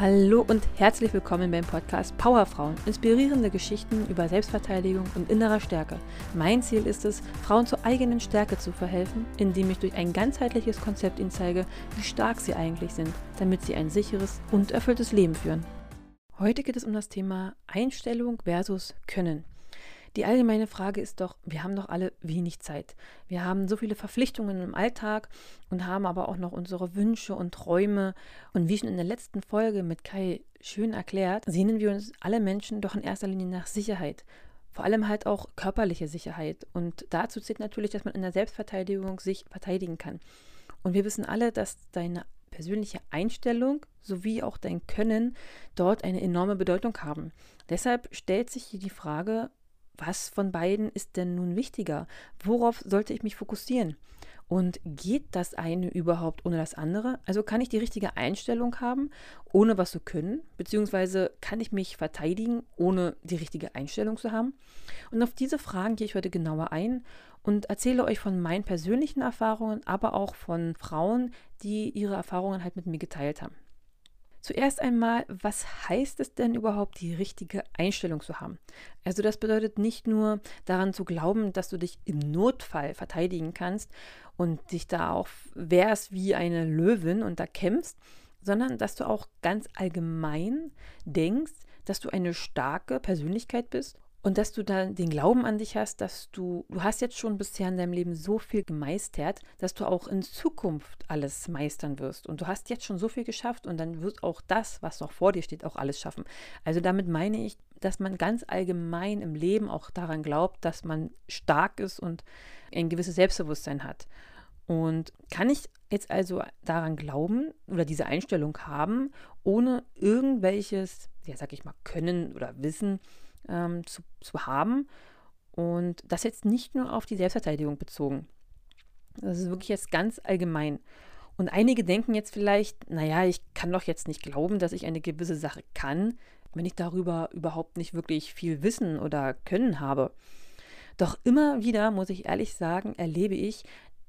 Hallo und herzlich willkommen beim Podcast Powerfrauen. Inspirierende Geschichten über Selbstverteidigung und innerer Stärke. Mein Ziel ist es, Frauen zur eigenen Stärke zu verhelfen, indem ich durch ein ganzheitliches Konzept ihnen zeige, wie stark sie eigentlich sind, damit sie ein sicheres und erfülltes Leben führen. Heute geht es um das Thema Einstellung versus Können. Die allgemeine Frage ist doch, wir haben doch alle wenig Zeit. Wir haben so viele Verpflichtungen im Alltag und haben aber auch noch unsere Wünsche und Träume. Und wie schon in der letzten Folge mit Kai schön erklärt, sehnen wir uns alle Menschen doch in erster Linie nach Sicherheit. Vor allem halt auch körperliche Sicherheit. Und dazu zählt natürlich, dass man in der Selbstverteidigung sich verteidigen kann. Und wir wissen alle, dass deine persönliche Einstellung sowie auch dein Können dort eine enorme Bedeutung haben. Deshalb stellt sich hier die Frage, was von beiden ist denn nun wichtiger? Worauf sollte ich mich fokussieren? Und geht das eine überhaupt ohne das andere? Also kann ich die richtige Einstellung haben, ohne was zu können? Beziehungsweise kann ich mich verteidigen, ohne die richtige Einstellung zu haben? Und auf diese Fragen gehe ich heute genauer ein und erzähle euch von meinen persönlichen Erfahrungen, aber auch von Frauen, die ihre Erfahrungen halt mit mir geteilt haben. Zuerst einmal, was heißt es denn überhaupt, die richtige Einstellung zu haben? Also das bedeutet nicht nur daran zu glauben, dass du dich im Notfall verteidigen kannst und dich da auch wehrst wie eine Löwin und da kämpfst, sondern dass du auch ganz allgemein denkst, dass du eine starke Persönlichkeit bist und dass du dann den Glauben an dich hast, dass du, du hast jetzt schon bisher in deinem Leben so viel gemeistert, dass du auch in Zukunft alles meistern wirst. Und du hast jetzt schon so viel geschafft und dann wird auch das, was noch vor dir steht, auch alles schaffen. Also damit meine ich, dass man ganz allgemein im Leben auch daran glaubt, dass man stark ist und ein gewisses Selbstbewusstsein hat. Und kann ich jetzt also daran glauben oder diese Einstellung haben, ohne irgendwelches, ja, sag ich mal, Können oder Wissen, ähm, zu, zu haben. Und das jetzt nicht nur auf die Selbstverteidigung bezogen. Das ist wirklich jetzt ganz allgemein. Und einige denken jetzt vielleicht, naja, ich kann doch jetzt nicht glauben, dass ich eine gewisse Sache kann, wenn ich darüber überhaupt nicht wirklich viel Wissen oder Können habe. Doch immer wieder, muss ich ehrlich sagen, erlebe ich,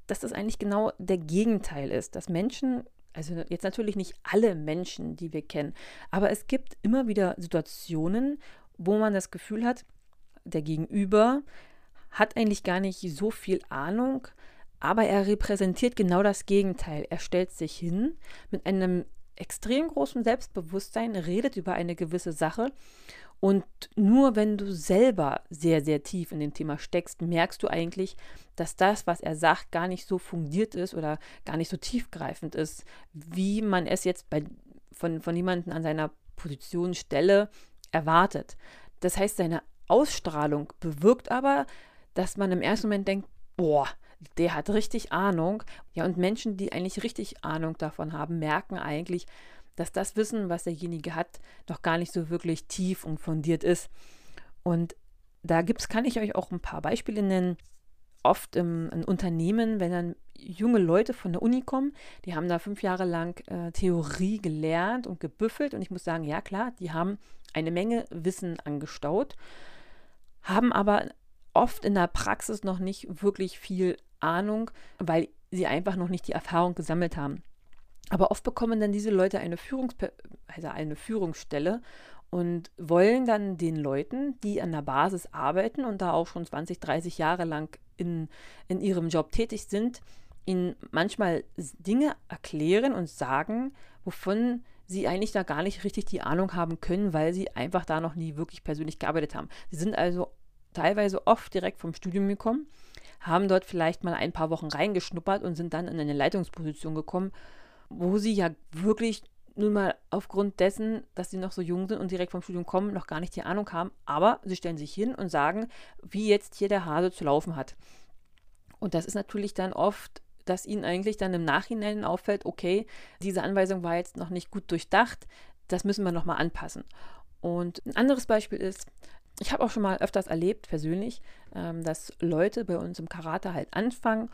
dass das eigentlich genau der Gegenteil ist, dass Menschen, also jetzt natürlich nicht alle Menschen, die wir kennen, aber es gibt immer wieder Situationen, wo man das Gefühl hat, der Gegenüber hat eigentlich gar nicht so viel Ahnung, aber er repräsentiert genau das Gegenteil. Er stellt sich hin mit einem extrem großen Selbstbewusstsein, redet über eine gewisse Sache und nur wenn du selber sehr, sehr tief in dem Thema steckst, merkst du eigentlich, dass das, was er sagt, gar nicht so fundiert ist oder gar nicht so tiefgreifend ist, wie man es jetzt bei, von, von jemandem an seiner Position, Stelle erwartet. Das heißt, seine Ausstrahlung bewirkt aber, dass man im ersten Moment denkt, boah, der hat richtig Ahnung. Ja, und Menschen, die eigentlich richtig Ahnung davon haben, merken eigentlich, dass das Wissen, was derjenige hat, noch gar nicht so wirklich tief und fundiert ist. Und da gibt's, kann ich euch auch ein paar Beispiele nennen. Oft im, in Unternehmen, wenn dann junge Leute von der Uni kommen, die haben da fünf Jahre lang äh, Theorie gelernt und gebüffelt. Und ich muss sagen, ja klar, die haben eine Menge Wissen angestaut, haben aber oft in der Praxis noch nicht wirklich viel Ahnung, weil sie einfach noch nicht die Erfahrung gesammelt haben. Aber oft bekommen dann diese Leute eine, Führungs also eine Führungsstelle und wollen dann den Leuten, die an der Basis arbeiten und da auch schon 20, 30 Jahre lang in, in ihrem Job tätig sind, ihnen manchmal Dinge erklären und sagen, wovon sie eigentlich da gar nicht richtig die Ahnung haben können, weil sie einfach da noch nie wirklich persönlich gearbeitet haben. Sie sind also teilweise oft direkt vom Studium gekommen, haben dort vielleicht mal ein paar Wochen reingeschnuppert und sind dann in eine Leitungsposition gekommen, wo sie ja wirklich nun mal aufgrund dessen, dass sie noch so jung sind und direkt vom Studium kommen, noch gar nicht die Ahnung haben, aber sie stellen sich hin und sagen, wie jetzt hier der Hase zu laufen hat. Und das ist natürlich dann oft dass ihnen eigentlich dann im Nachhinein auffällt, okay, diese Anweisung war jetzt noch nicht gut durchdacht, das müssen wir nochmal anpassen. Und ein anderes Beispiel ist, ich habe auch schon mal öfters erlebt, persönlich, ähm, dass Leute bei uns im Karate halt anfangen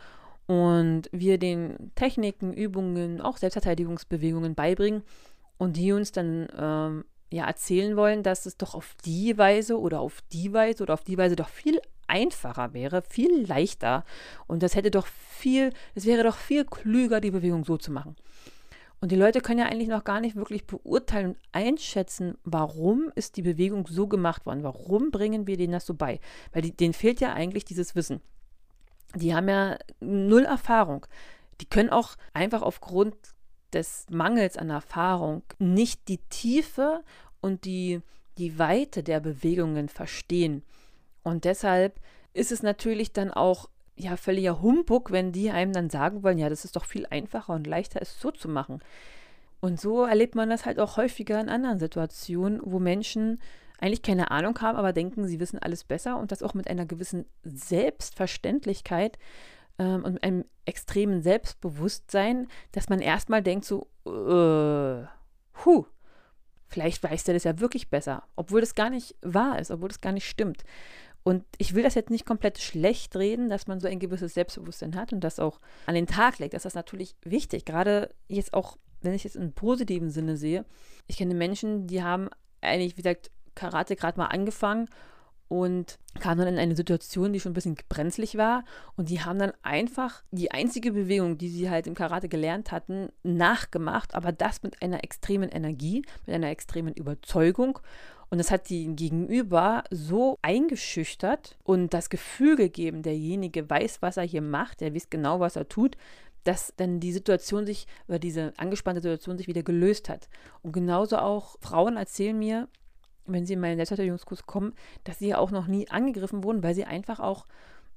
und wir den Techniken, Übungen, auch Selbstverteidigungsbewegungen beibringen und die uns dann ähm, ja erzählen wollen, dass es doch auf die Weise oder auf die Weise oder auf die Weise doch viel einfacher wäre, viel leichter und das hätte doch viel, es wäre doch viel klüger, die Bewegung so zu machen. Und die Leute können ja eigentlich noch gar nicht wirklich beurteilen und einschätzen, warum ist die Bewegung so gemacht worden? Warum bringen wir denen das so bei? Weil die, denen fehlt ja eigentlich dieses Wissen. Die haben ja null Erfahrung. Die können auch einfach aufgrund des Mangels an Erfahrung nicht die Tiefe und die, die Weite der Bewegungen verstehen. Und deshalb ist es natürlich dann auch ja völliger Humbug, wenn die einem dann sagen wollen, ja, das ist doch viel einfacher und leichter, es so zu machen. Und so erlebt man das halt auch häufiger in anderen Situationen, wo Menschen eigentlich keine Ahnung haben, aber denken, sie wissen alles besser und das auch mit einer gewissen Selbstverständlichkeit ähm, und einem extremen Selbstbewusstsein, dass man erstmal denkt so, äh, huh, vielleicht weiß der das ja wirklich besser, obwohl das gar nicht wahr ist, obwohl das gar nicht stimmt. Und ich will das jetzt nicht komplett schlecht reden, dass man so ein gewisses Selbstbewusstsein hat und das auch an den Tag legt. Das ist natürlich wichtig, gerade jetzt auch, wenn ich es im positiven Sinne sehe. Ich kenne Menschen, die haben eigentlich, wie gesagt, Karate gerade mal angefangen und kamen dann in eine Situation, die schon ein bisschen brenzlig war. Und die haben dann einfach die einzige Bewegung, die sie halt im Karate gelernt hatten, nachgemacht, aber das mit einer extremen Energie, mit einer extremen Überzeugung. Und das hat die Gegenüber so eingeschüchtert und das Gefühl gegeben, derjenige weiß, was er hier macht, er weiß genau, was er tut, dass dann die Situation sich, oder diese angespannte Situation sich wieder gelöst hat. Und genauso auch Frauen erzählen mir, wenn sie in meinen Selbstverteidigungskurs kommen, dass sie ja auch noch nie angegriffen wurden, weil sie einfach auch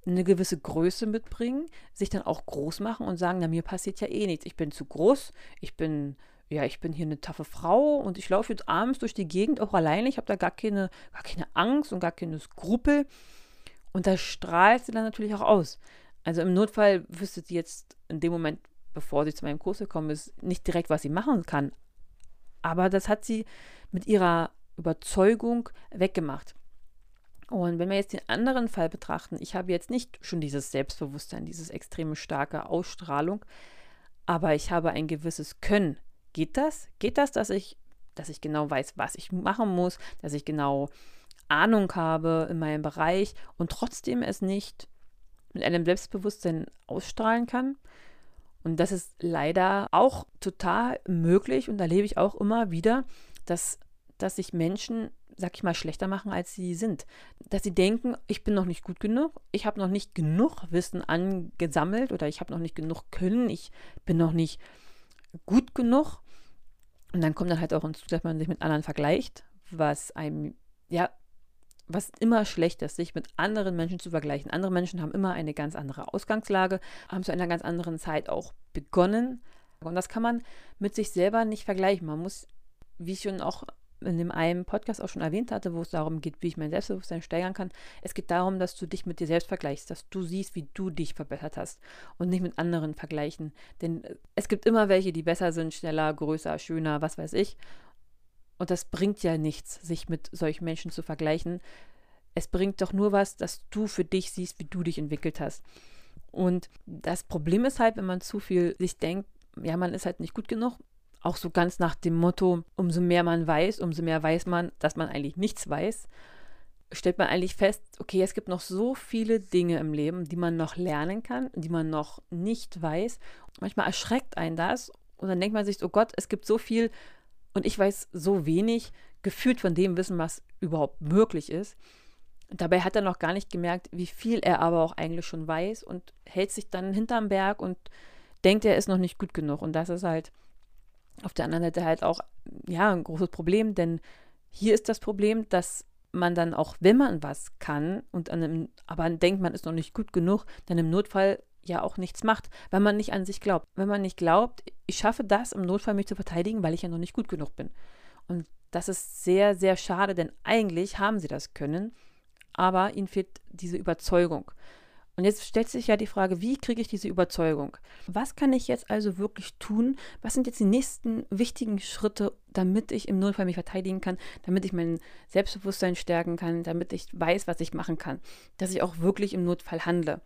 eine gewisse Größe mitbringen, sich dann auch groß machen und sagen, na, mir passiert ja eh nichts. Ich bin zu groß, ich bin ja, ich bin hier eine taffe Frau und ich laufe jetzt abends durch die Gegend auch alleine. Ich habe da gar keine, gar keine Angst und gar keine Skrupel. Und da strahlt sie dann natürlich auch aus. Also im Notfall wüsste sie jetzt in dem Moment, bevor sie zu meinem Kurs gekommen ist, nicht direkt, was sie machen kann. Aber das hat sie mit ihrer Überzeugung weggemacht. Und wenn wir jetzt den anderen Fall betrachten, ich habe jetzt nicht schon dieses Selbstbewusstsein, dieses extreme starke Ausstrahlung, aber ich habe ein gewisses Können. Geht das? Geht das, dass ich, dass ich genau weiß, was ich machen muss, dass ich genau Ahnung habe in meinem Bereich und trotzdem es nicht mit einem Selbstbewusstsein ausstrahlen kann? Und das ist leider auch total möglich und erlebe ich auch immer wieder, dass, dass sich Menschen, sag ich mal, schlechter machen, als sie sind. Dass sie denken, ich bin noch nicht gut genug, ich habe noch nicht genug Wissen angesammelt oder ich habe noch nicht genug Können, ich bin noch nicht gut genug und dann kommt dann halt auch hinzu, dass man sich mit anderen vergleicht, was einem, ja, was immer schlecht ist, sich mit anderen Menschen zu vergleichen. Andere Menschen haben immer eine ganz andere Ausgangslage, haben zu einer ganz anderen Zeit auch begonnen. Und das kann man mit sich selber nicht vergleichen. Man muss, wie ich schon auch in dem einen Podcast auch schon erwähnt hatte, wo es darum geht, wie ich mein Selbstbewusstsein steigern kann. Es geht darum, dass du dich mit dir selbst vergleichst, dass du siehst, wie du dich verbessert hast und nicht mit anderen vergleichen. Denn äh, es gibt immer welche, die besser sind, schneller, größer, schöner, was weiß ich. Und das bringt ja nichts, sich mit solchen Menschen zu vergleichen. Es bringt doch nur was, dass du für dich siehst, wie du dich entwickelt hast. Und das Problem ist halt, wenn man zu viel sich denkt, ja, man ist halt nicht gut genug, auch so ganz nach dem Motto, umso mehr man weiß, umso mehr weiß man, dass man eigentlich nichts weiß, stellt man eigentlich fest, okay, es gibt noch so viele Dinge im Leben, die man noch lernen kann, die man noch nicht weiß. Manchmal erschreckt einen das und dann denkt man sich, oh Gott, es gibt so viel und ich weiß so wenig, gefühlt von dem Wissen, was überhaupt möglich ist. Dabei hat er noch gar nicht gemerkt, wie viel er aber auch eigentlich schon weiß und hält sich dann hinterm Berg und denkt, er ist noch nicht gut genug. Und das ist halt auf der anderen Seite halt auch, ja, ein großes Problem, denn hier ist das Problem, dass man dann auch, wenn man was kann und einem, aber denkt, man ist noch nicht gut genug, dann im Notfall ja auch nichts macht, weil man nicht an sich glaubt. Wenn man nicht glaubt, ich schaffe das im Notfall mich zu verteidigen, weil ich ja noch nicht gut genug bin. Und das ist sehr, sehr schade, denn eigentlich haben sie das können, aber ihnen fehlt diese Überzeugung. Und jetzt stellt sich ja die Frage, wie kriege ich diese Überzeugung? Was kann ich jetzt also wirklich tun? Was sind jetzt die nächsten wichtigen Schritte, damit ich im Notfall mich verteidigen kann, damit ich mein Selbstbewusstsein stärken kann, damit ich weiß, was ich machen kann, dass ich auch wirklich im Notfall handle?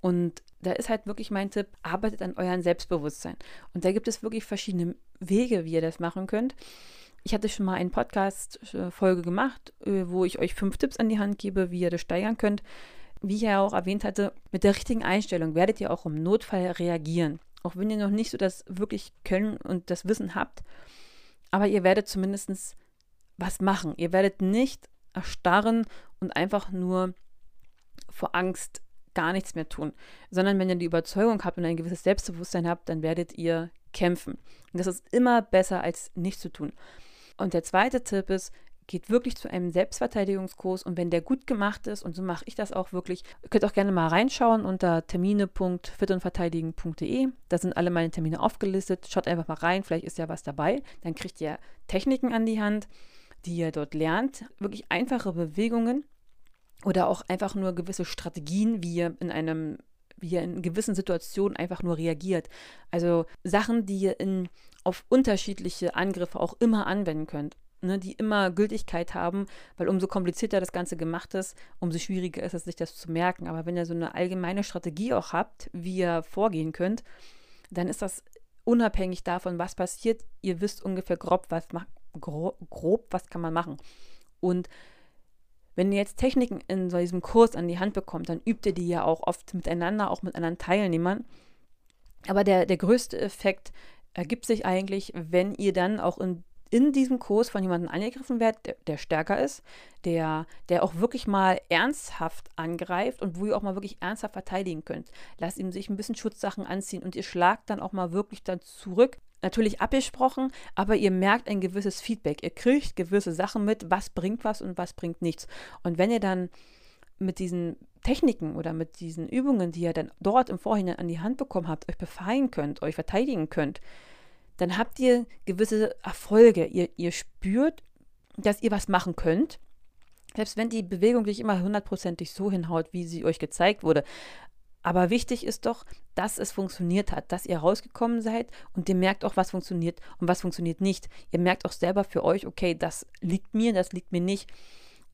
Und da ist halt wirklich mein Tipp, arbeitet an eurem Selbstbewusstsein. Und da gibt es wirklich verschiedene Wege, wie ihr das machen könnt. Ich hatte schon mal eine Podcast-Folge gemacht, äh, wo ich euch fünf Tipps an die Hand gebe, wie ihr das steigern könnt wie ich ja auch erwähnt hatte, mit der richtigen Einstellung werdet ihr auch im Notfall reagieren. auch wenn ihr noch nicht so das wirklich Können und das Wissen habt. Aber ihr werdet zumindest was machen. Ihr werdet nicht erstarren und einfach nur vor Angst gar nichts mehr tun, sondern wenn ihr die Überzeugung habt und ein gewisses Selbstbewusstsein habt, dann werdet ihr kämpfen. Und das ist immer besser als nichts zu tun. Und der zweite Tipp ist, geht wirklich zu einem Selbstverteidigungskurs und wenn der gut gemacht ist, und so mache ich das auch wirklich, ihr könnt auch gerne mal reinschauen unter termine.fitundverteidigen.de. Da sind alle meine Termine aufgelistet. Schaut einfach mal rein, vielleicht ist ja was dabei. Dann kriegt ihr Techniken an die Hand, die ihr dort lernt. Wirklich einfache Bewegungen oder auch einfach nur gewisse Strategien, wie ihr in einem wie ihr in gewissen Situationen einfach nur reagiert. Also Sachen, die ihr in, auf unterschiedliche Angriffe auch immer anwenden könnt ne, die immer Gültigkeit haben, weil umso komplizierter das Ganze gemacht ist, umso schwieriger ist es, sich das zu merken. Aber wenn ihr so eine allgemeine Strategie auch habt, wie ihr vorgehen könnt, dann ist das unabhängig davon, was passiert. Ihr wisst ungefähr grob, was, grob, grob, was kann man machen. Und wenn ihr jetzt Techniken in so diesem Kurs an die Hand bekommt, dann übt ihr die ja auch oft miteinander, auch mit anderen Teilnehmern. Aber der, der größte Effekt ergibt sich eigentlich, wenn ihr dann auch in in diesem Kurs von jemandem angegriffen wird, der, der, stärker ist, der, der auch wirklich mal ernsthaft angreift und wo ihr auch mal wirklich ernsthaft verteidigen könnt. Lasst ihm sich ein bisschen Schutzsachen anziehen und ihr schlagt dann auch mal wirklich dann zurück. Natürlich abgesprochen, aber ihr merkt ein gewisses Feedback. Ihr kriegt gewisse Sachen mit, was bringt was und was bringt nichts. Und wenn ihr dann mit diesen Techniken oder mit diesen Übungen, die ihr dann dort im Vorhinein an die Hand bekommen habt, euch befreien könnt, euch verteidigen könnt, dann habt ihr gewisse Erfolge. Ihr, ihr spürt, dass ihr was machen könnt. Selbst wenn die Bewegung nicht immer hundertprozentig so hinhaut, wie sie euch gezeigt wurde. Aber wichtig ist doch, dass es funktioniert hat, dass ihr rausgekommen seid und ihr merkt auch, was funktioniert und was funktioniert nicht. Ihr merkt auch selber für euch, okay, das liegt mir, das liegt mir nicht.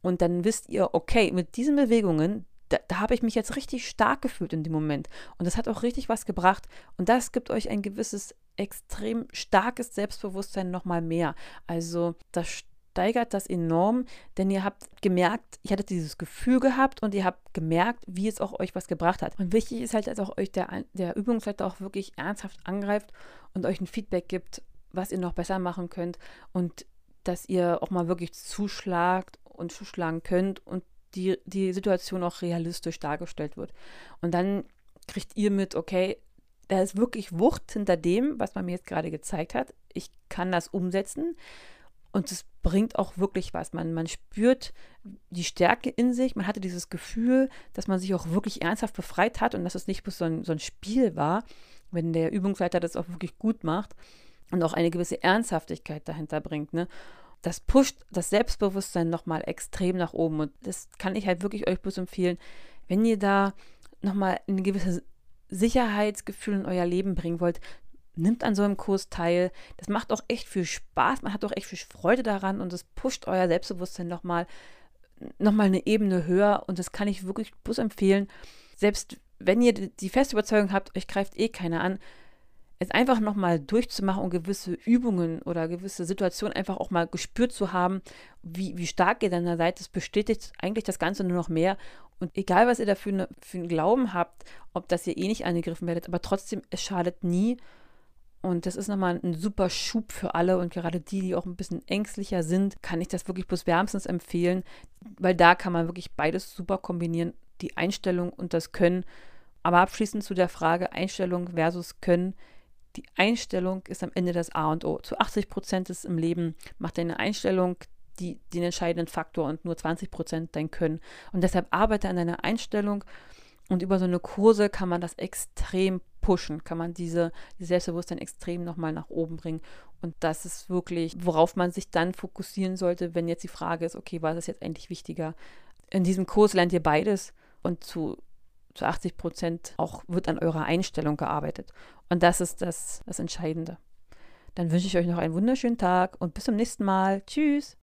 Und dann wisst ihr, okay, mit diesen Bewegungen, da, da habe ich mich jetzt richtig stark gefühlt in dem Moment. Und das hat auch richtig was gebracht. Und das gibt euch ein gewisses extrem starkes Selbstbewusstsein nochmal mehr. Also das steigert das enorm, denn ihr habt gemerkt, ich hatte dieses Gefühl gehabt und ihr habt gemerkt, wie es auch euch was gebracht hat. Und wichtig ist halt, dass auch euch der, der Übungsleiter auch wirklich ernsthaft angreift und euch ein Feedback gibt, was ihr noch besser machen könnt und dass ihr auch mal wirklich zuschlagt und zuschlagen könnt und die, die Situation auch realistisch dargestellt wird. Und dann kriegt ihr mit, okay, da ist wirklich Wucht hinter dem, was man mir jetzt gerade gezeigt hat. Ich kann das umsetzen und es bringt auch wirklich was. Man, man spürt die Stärke in sich. Man hatte dieses Gefühl, dass man sich auch wirklich ernsthaft befreit hat und dass es nicht bloß so ein, so ein Spiel war, wenn der Übungsleiter das auch wirklich gut macht und auch eine gewisse Ernsthaftigkeit dahinter bringt. Ne? Das pusht das Selbstbewusstsein nochmal extrem nach oben und das kann ich halt wirklich euch bloß empfehlen, wenn ihr da nochmal eine gewisse Sicherheitsgefühl in euer Leben bringen wollt, nimmt an so einem Kurs teil. Das macht auch echt viel Spaß, man hat auch echt viel Freude daran und es pusht euer Selbstbewusstsein nochmal noch mal eine Ebene höher und das kann ich wirklich bloß empfehlen. Selbst wenn ihr die feste Überzeugung habt, euch greift eh keiner an, es einfach nochmal durchzumachen und gewisse Übungen oder gewisse Situationen einfach auch mal gespürt zu haben, wie, wie stark ihr dann da seid, das bestätigt eigentlich das Ganze nur noch mehr. Und egal, was ihr dafür ne, für einen Glauben habt, ob das ihr eh nicht angegriffen werdet, aber trotzdem, es schadet nie. Und das ist nochmal ein super Schub für alle und gerade die, die auch ein bisschen ängstlicher sind, kann ich das wirklich bloß wärmstens empfehlen, weil da kann man wirklich beides super kombinieren, die Einstellung und das Können. Aber abschließend zu der Frage Einstellung versus Können die Einstellung ist am Ende das A und O. Zu 80 Prozent ist im Leben macht deine Einstellung die, den entscheidenden Faktor und nur 20 Prozent dein Können. Und deshalb arbeite an deiner Einstellung und über so eine Kurse kann man das extrem pushen, kann man diese, dieses Selbstbewusstsein extrem nochmal nach oben bringen. Und das ist wirklich, worauf man sich dann fokussieren sollte, wenn jetzt die Frage ist, okay, was ist jetzt eigentlich wichtiger? In diesem Kurs lernt ihr beides und zu zu 80 Prozent auch wird an eurer Einstellung gearbeitet. Und das ist das, das Entscheidende. Dann wünsche ich euch noch einen wunderschönen Tag und bis zum nächsten Mal. Tschüss.